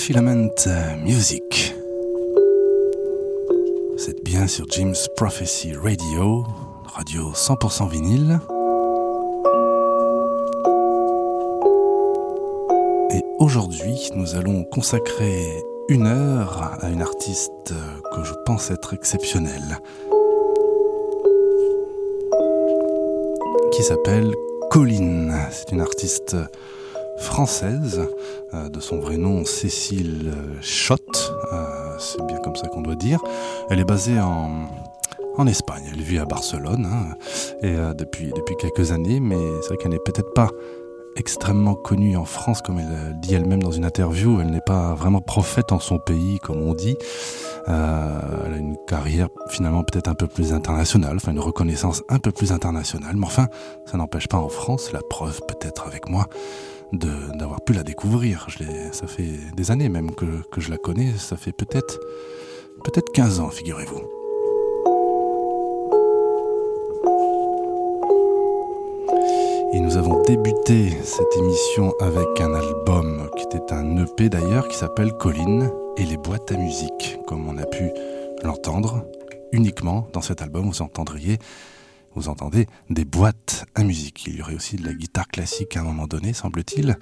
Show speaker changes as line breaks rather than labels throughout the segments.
Filament Music.
Vous êtes bien sur Jim's Prophecy Radio, radio 100% vinyle. Et aujourd'hui, nous allons consacrer une heure à une artiste que je pense être exceptionnelle, qui s'appelle Colline. C'est une artiste française, euh, de son vrai nom Cécile Schott, euh, c'est bien comme ça qu'on doit dire. Elle est basée en, en Espagne, elle vit à Barcelone hein, et euh, depuis, depuis quelques années, mais c'est vrai qu'elle n'est peut-être pas extrêmement connue en France, comme elle dit elle-même dans une interview. Elle n'est pas vraiment prophète en son pays, comme on dit. Euh, elle a une carrière finalement peut-être un peu plus internationale, enfin une reconnaissance un peu plus internationale. Mais enfin, ça n'empêche pas en France, la preuve peut-être avec moi, d'avoir pu la découvrir. Ça fait des années même que, que je la connais, ça fait peut-être peut-être 15 ans, figurez-vous. Et nous avons débuté cette émission avec un album qui était un EP d'ailleurs, qui s'appelle Colline et les boîtes à musique, comme on a pu l'entendre. Uniquement dans cet album, vous entendriez, vous entendez des boîtes à musique. Il y aurait aussi de la guitare classique à un moment donné, semble-t-il,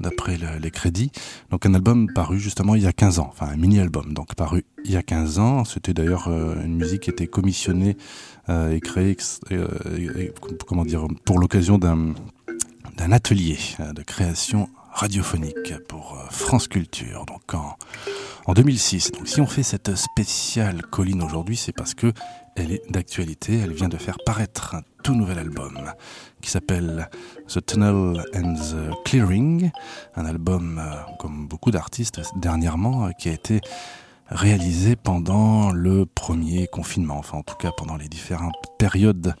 d'après les crédits. Donc un album paru justement il y a 15 ans, enfin un mini-album, donc paru il y a 15 ans. C'était d'ailleurs euh, une musique qui était commissionnée euh, et créé, euh, comment dire, pour l'occasion d'un d'un atelier de création radiophonique pour France Culture, donc en, en 2006. Donc si on fait cette spéciale colline aujourd'hui, c'est parce que d'actualité. Elle vient de faire paraître un tout nouvel album qui s'appelle The Tunnel and the Clearing, un album comme beaucoup d'artistes dernièrement qui a été réalisé pendant le premier confinement, enfin en tout cas pendant les différentes périodes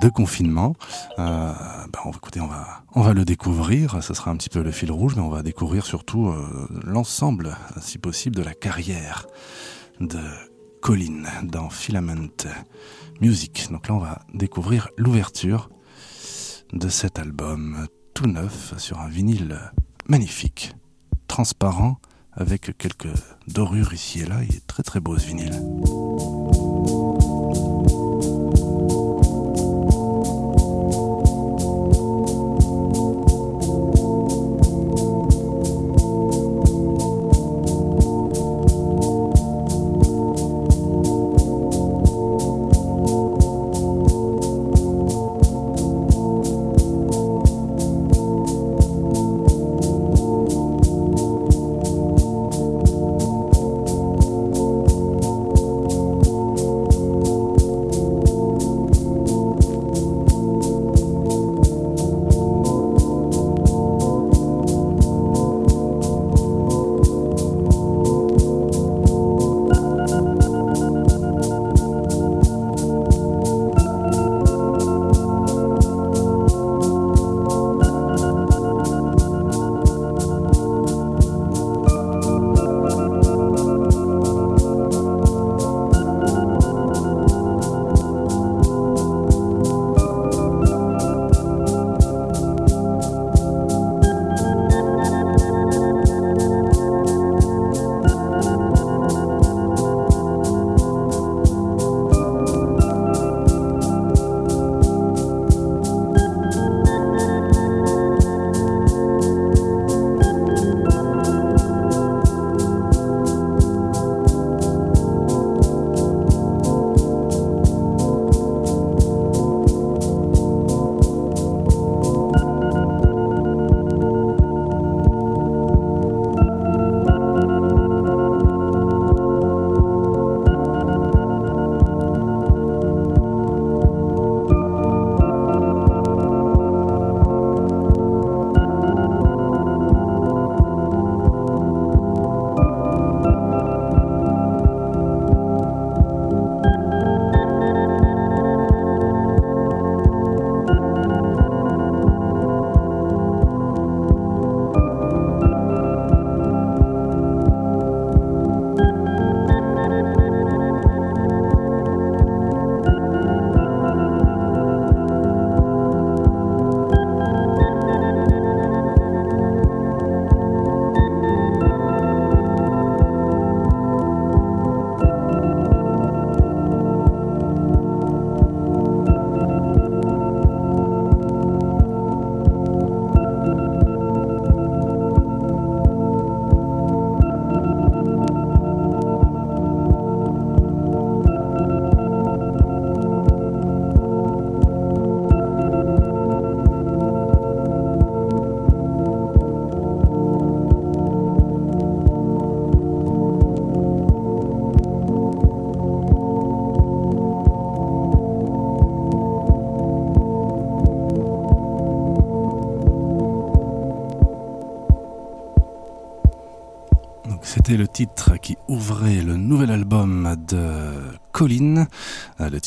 de confinement. Euh, ben on, écoutez, on va, on va le découvrir, ce sera un petit peu le fil rouge, mais on va découvrir surtout euh, l'ensemble, si possible, de la carrière de Colin dans Filament Music. Donc là, on va découvrir l'ouverture de cet album tout neuf sur un vinyle magnifique, transparent, avec quelques dorures ici et là. Il est très très beau ce vinyle.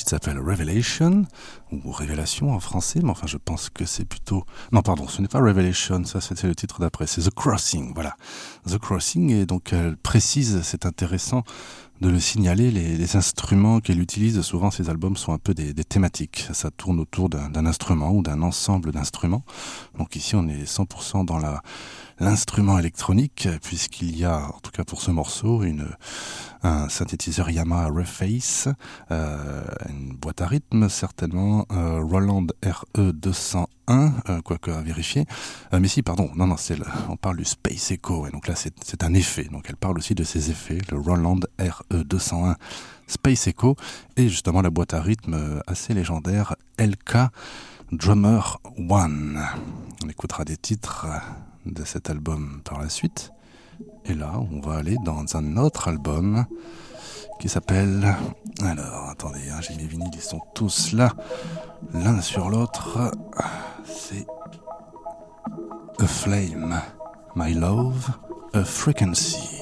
Titre s'appelle Revelation, ou Révélation en français, mais enfin je pense que c'est plutôt... Non, pardon, ce n'est pas Revelation, ça c'était le titre d'après, c'est The Crossing, voilà. The Crossing, et donc elle précise, c'est intéressant de le signaler, les, instruments qu'elle utilise, souvent ces albums sont un peu des, thématiques. Ça tourne autour d'un instrument ou d'un ensemble d'instruments. Donc ici on est 100% dans l'instrument électronique, puisqu'il y a, en tout cas pour ce morceau, une, un synthétiseur Yamaha Reface, euh, une boîte à rythme certainement, euh, Roland RE 201, euh, quoique à vérifier. Mais si, pardon, non, non, on parle du Space Echo, ouais, donc là c'est un effet, donc elle parle aussi de ces effets, le Roland RE 201 Space Echo, et justement la boîte à rythme assez légendaire LK Drummer One. On écoutera des titres de cet album par la suite. Et là, on va aller dans un autre album qui s'appelle... Alors, attendez, hein, j'ai mes vinyles, ils sont tous là, l'un sur l'autre. C'est A Flame, My Love, A Frequency.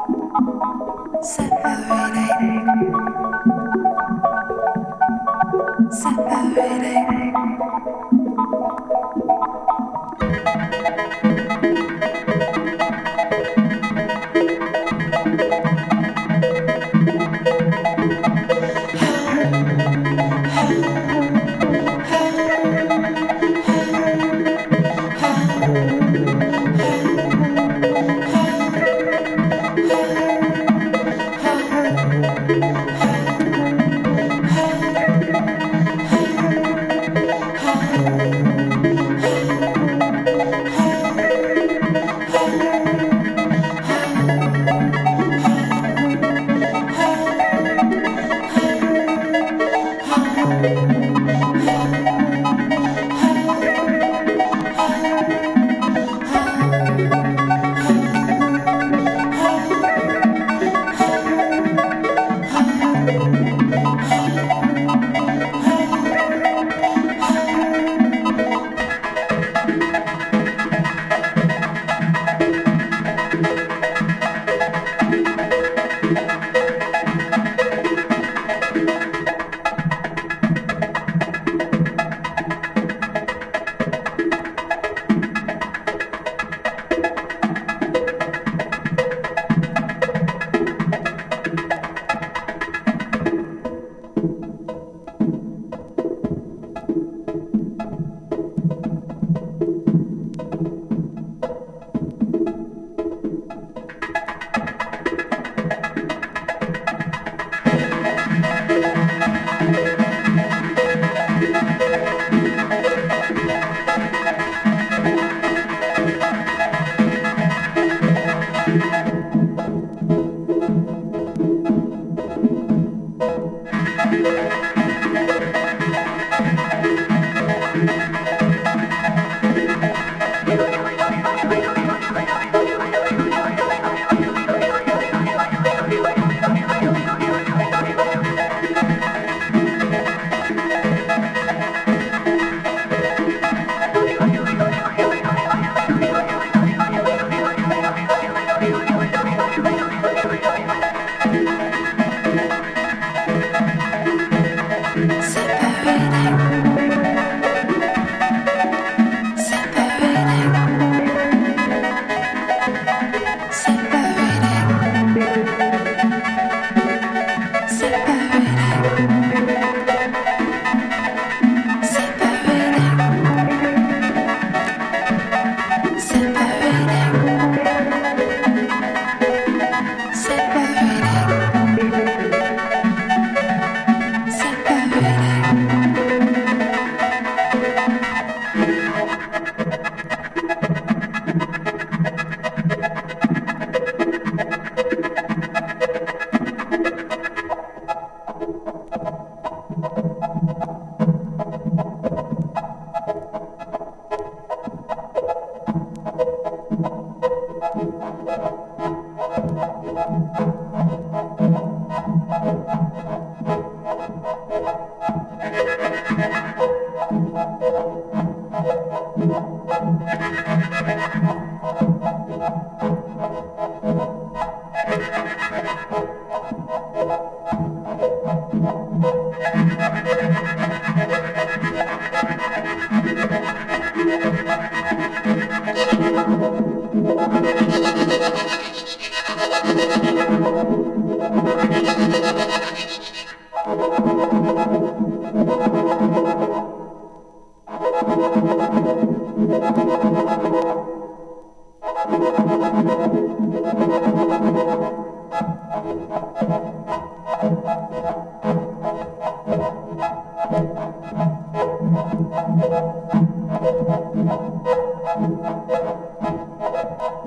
separating. Separating.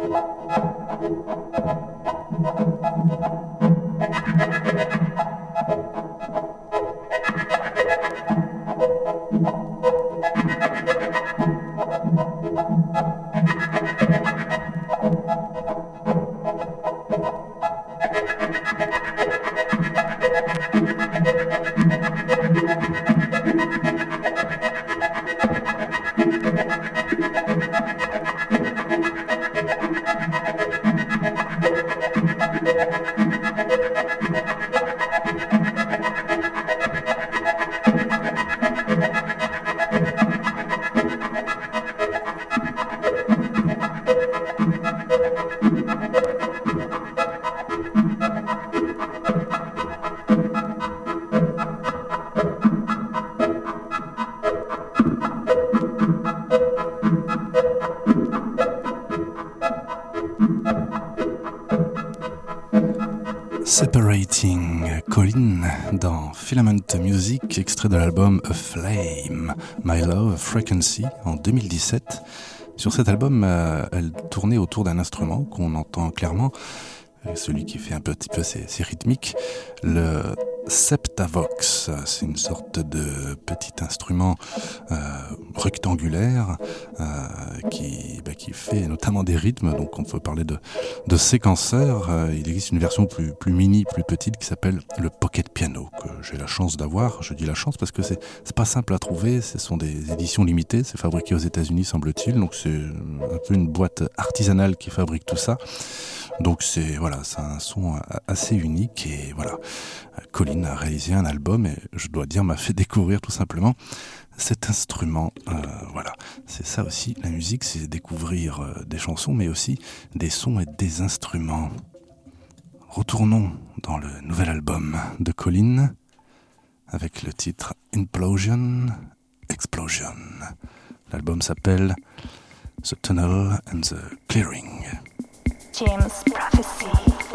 Thank you. Frequency en 2017. Sur cet album, euh, elle tournait autour d'un instrument qu'on entend clairement, euh, celui qui fait un petit peu ses, rythmiques, le Septavox. C'est une sorte de petit instrument euh, rectangulaire qui, bah, qui fait notamment des rythmes. Donc on peut parler de, de séquenceur. Il existe une version plus, mini, plus petite qui s'appelle le Pocket Piano j'ai la chance d'avoir. Je dis la chance parce que c'est pas simple à trouver. Ce sont des éditions limitées. C'est fabriqué aux États-Unis semble-t-il. Donc c'est un peu une boîte artisanale qui fabrique tout ça. Donc c'est voilà, c'est un son assez unique et voilà. Colin a réalisé un album et je dois dire m'a fait découvrir tout simplement cet instrument. Euh, voilà, c'est ça aussi la musique, c'est découvrir euh, des chansons mais aussi des sons et des instruments. Retournons dans le nouvel album de Colin avec le titre Implosion Explosion. L'album s'appelle The Tunnel and the Clearing.
James Prophecy.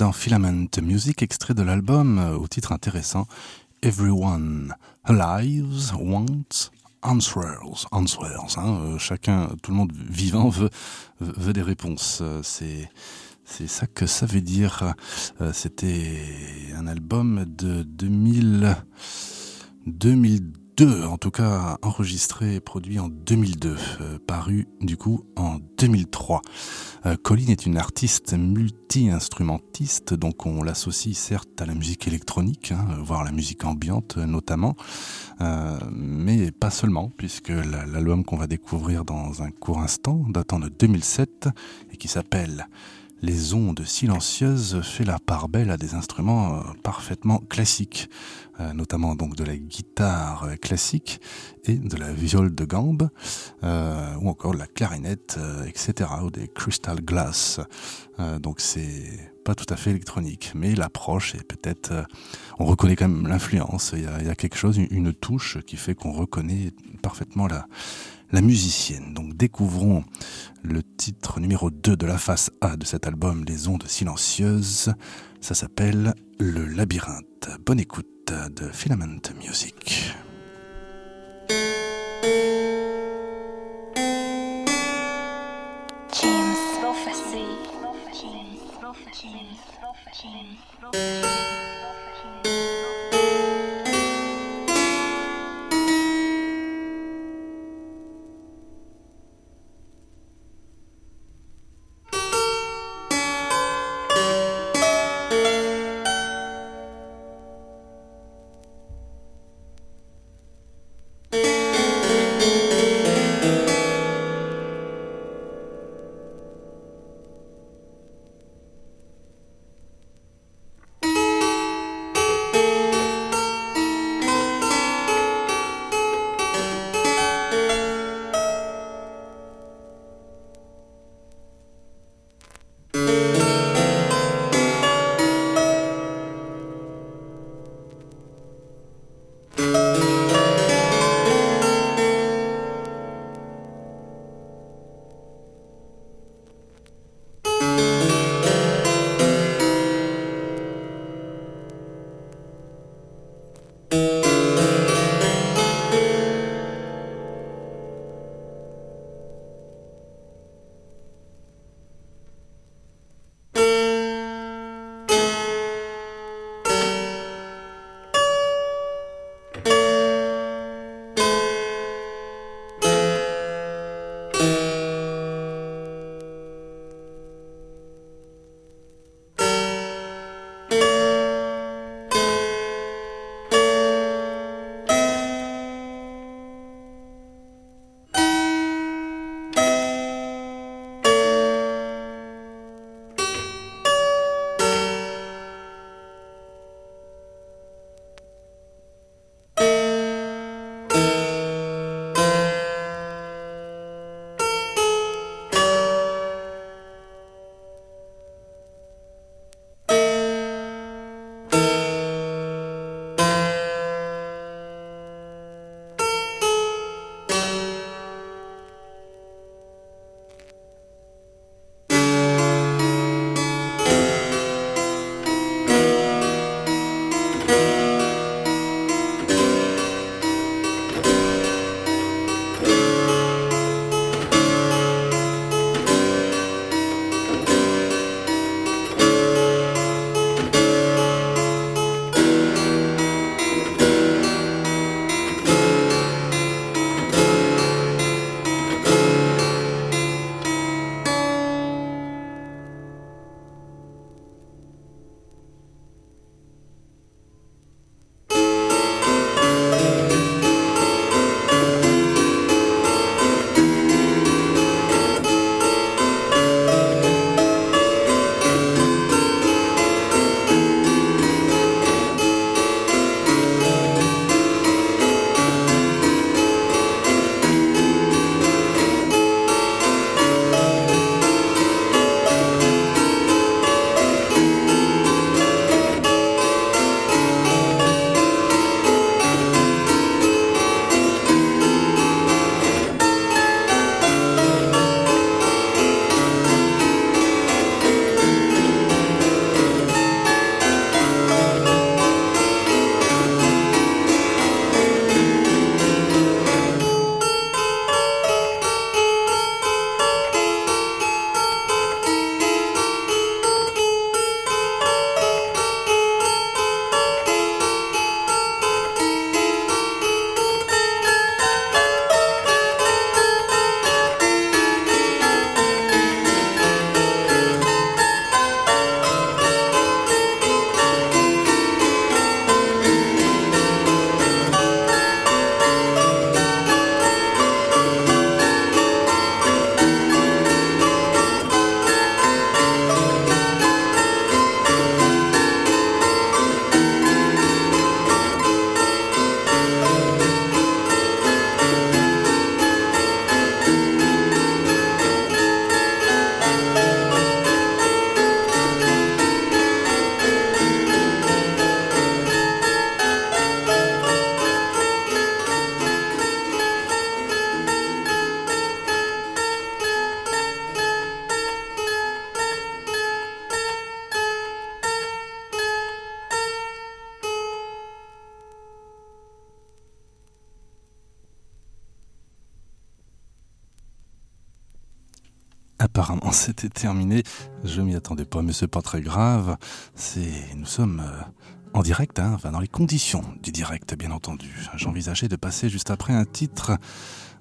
Dans Filament Music, extrait de l'album euh, au titre intéressant Everyone Alive Wants Answers. Answers. Hein, euh, chacun, tout le monde vivant veut, des réponses. Euh, c'est. C'est ça que ça veut dire. C'était un album de 2000, 2002, en tout cas enregistré et produit en 2002, euh, paru du coup en 2003. Euh, Colin est une artiste multi-instrumentiste, donc on l'associe certes à la musique électronique, hein, voire la musique ambiante euh, notamment, euh, mais pas seulement, puisque la- l'album qu'on va découvrir dans un court instant, datant de 2007, et qui s'appelle les ondes silencieuses fait la part belle à des instruments euh, parfaitement classiques, euh, notamment donc de la guitare classique et de la viole de gambe, euh, ou encore de la clarinette, etc., ou des crystal glass. Donc c'est pas tout à fait électronique, mais l'approche est peut-être, on reconnaît quand même l'influence. Il y, a, il y a quelque chose, une, une touche qui fait qu'on reconnaît parfaitement la, la musicienne. Donc découvrons le titre numéro 2 de la face A de cet album, Les ondes silencieuses. Ça s'appelle Le labyrinthe. Bonne écoute de Filament Music. C'était terminé. Je m'y attendais pas, mais c'est pas très grave. C'est, nous sommes euh, en direct, hein, dans les conditions du direct, bien entendu. J'envisageais de passer juste après un titre.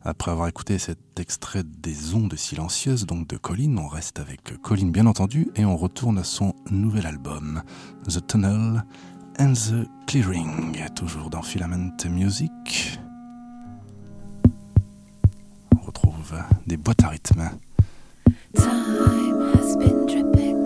Après avoir écouté cet extrait des ondes silencieuses, donc de Colin, on reste avec Colin bien entendu et on retourne à son nouvel album, The Tunnel and the Clearing, toujours dans Filament Music. On retrouve des boîtes à rythme.
Time has been dripping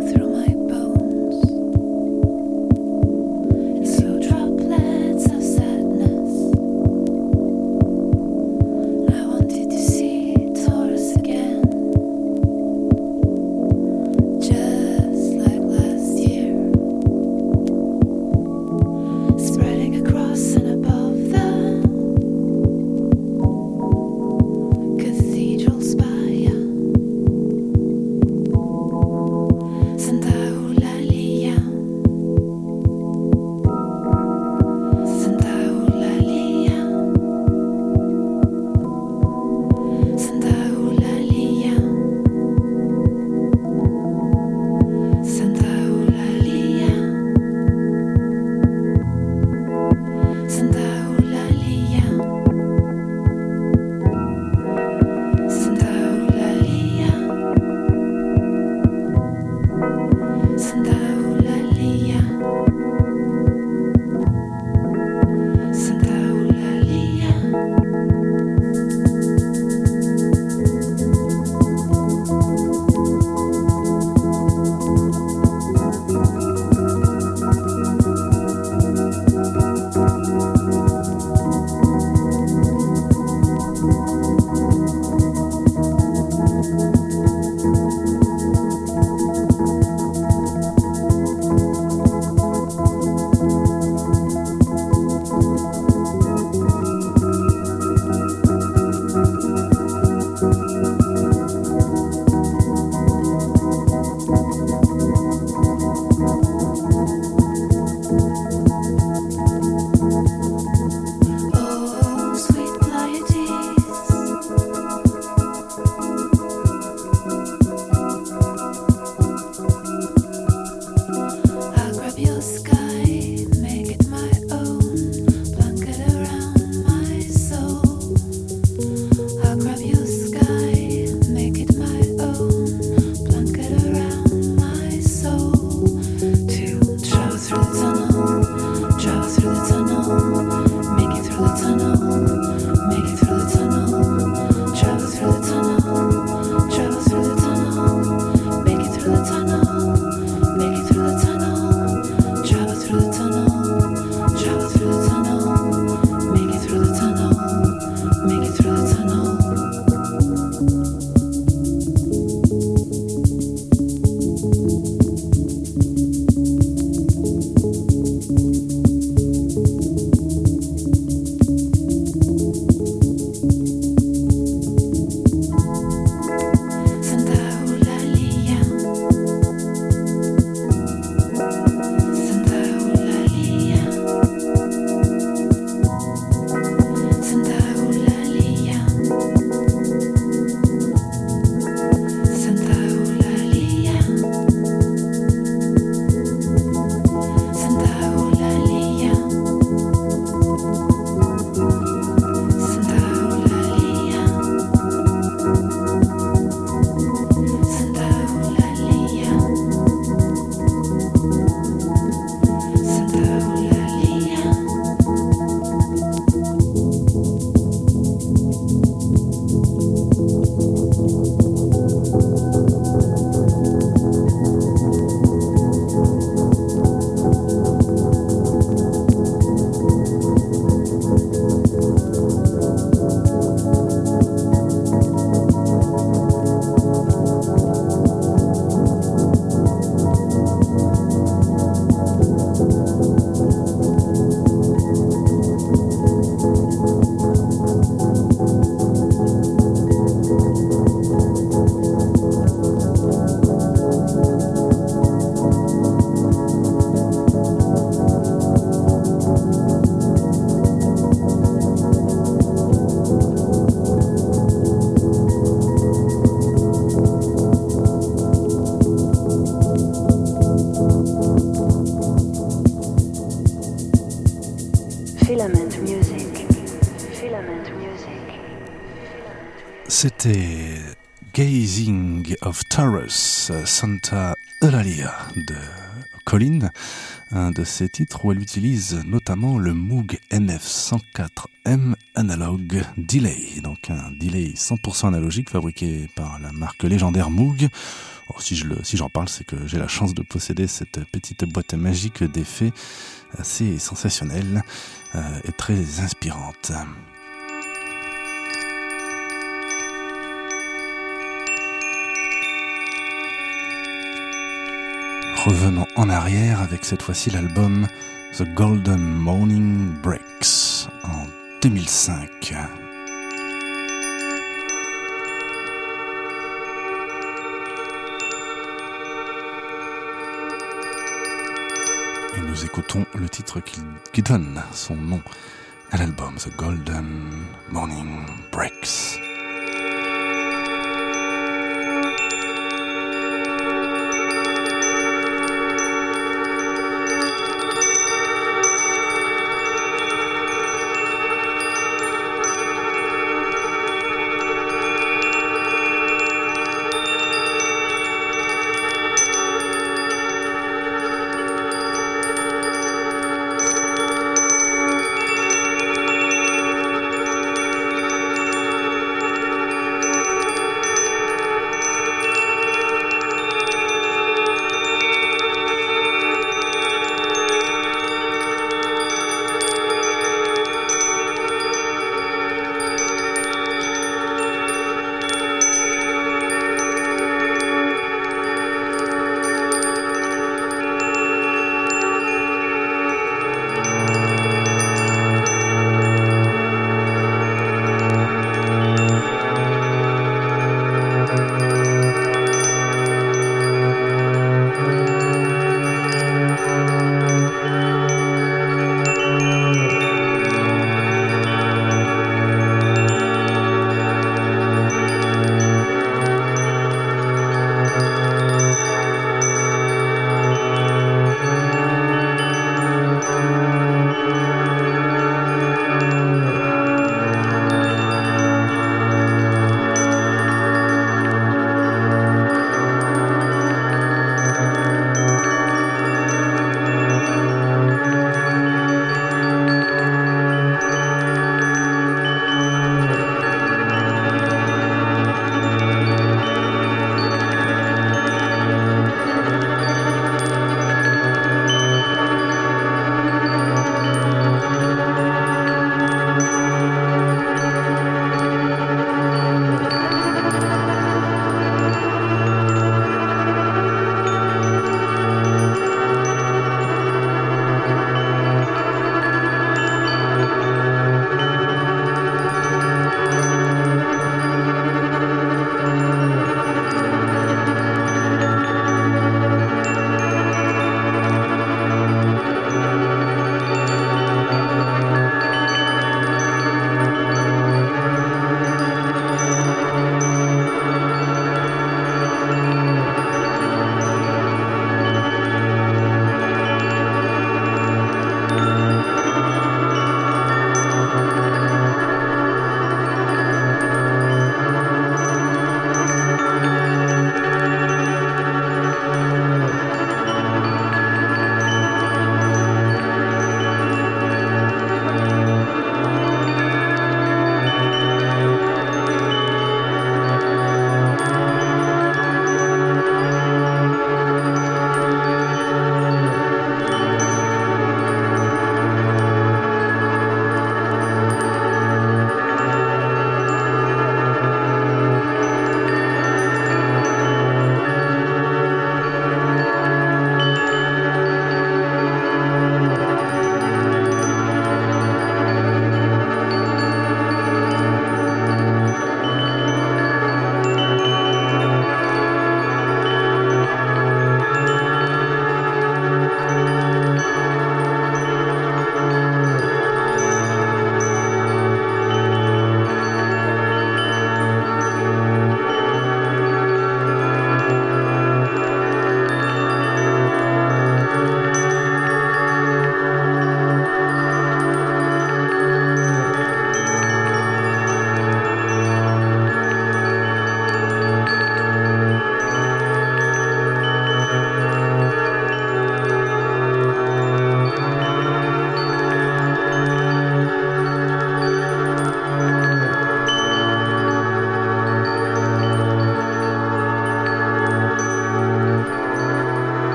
C'était Gazing of Taurus, Santa Eulalia de Colin, un de ses titres où elle utilise notamment le Moog NF104M Analog Delay, donc un delay 100% analogique fabriqué par la marque légendaire Moog. Oh, si je si j'en parle, c'est que j'ai la chance de posséder cette petite boîte magique d'effets assez sensationnelle euh, et très inspirante. Revenons en arrière avec cette fois-ci l'album The Golden Morning Breaks en 2005. Et nous écoutons le titre qui, qui donne son nom à l'album The Golden Morning Breaks.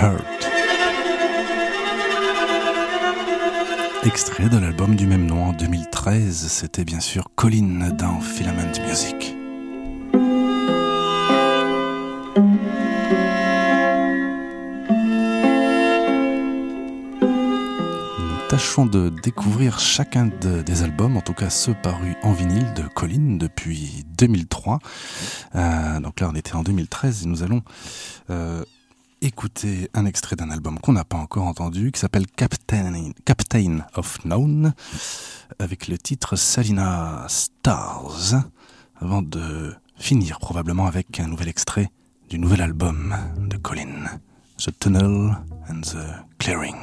Heart.
Extrait de l'album du même nom en 2013, c'était bien sûr Colin dans Filament Music. Nous tâchons de découvrir chacun de- des albums, en tout cas ceux parus en vinyle de Colin depuis 2003. Euh, donc là, on était en 2013 et nous allons euh, écouter un extrait d'un album qu'on n'a pas encore entendu, qui s'appelle Captain, Captain of Known, avec le titre Salina Stars, avant de finir probablement avec un nouvel extrait du nouvel album de Colin, The Tunnel and the Clearing.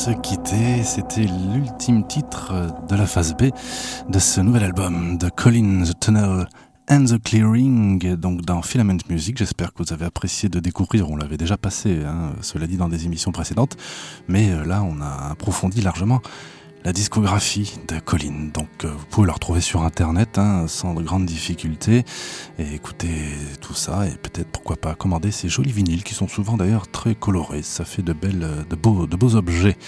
Se quitter. C'était l'ultime titre de la phase B de ce nouvel album de Colin The Tunnel and the Clearing, donc dans Filament Music. J'espère que vous avez apprécié de découvrir. On l'avait déjà passé, hein, cela dit, dans des émissions précédentes. Mais euh, là, on a approfondi largement la discographie de Colin. Donc euh, vous pouvez le retrouver sur internet hein, sans de grandes difficultés et écouter tout ça et peut-être pourquoi pas commander ces jolis vinyles qui sont souvent d'ailleurs très colorés. Ça fait de belles, de beaux, de beaux objets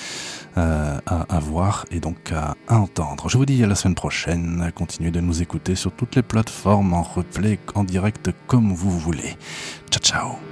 euh, à, voir et donc à, entendre. Je vous dis à la semaine prochaine. Continuez de nous écouter sur toutes les plateformes en replay, en direct comme vous voulez. Ciao ciao.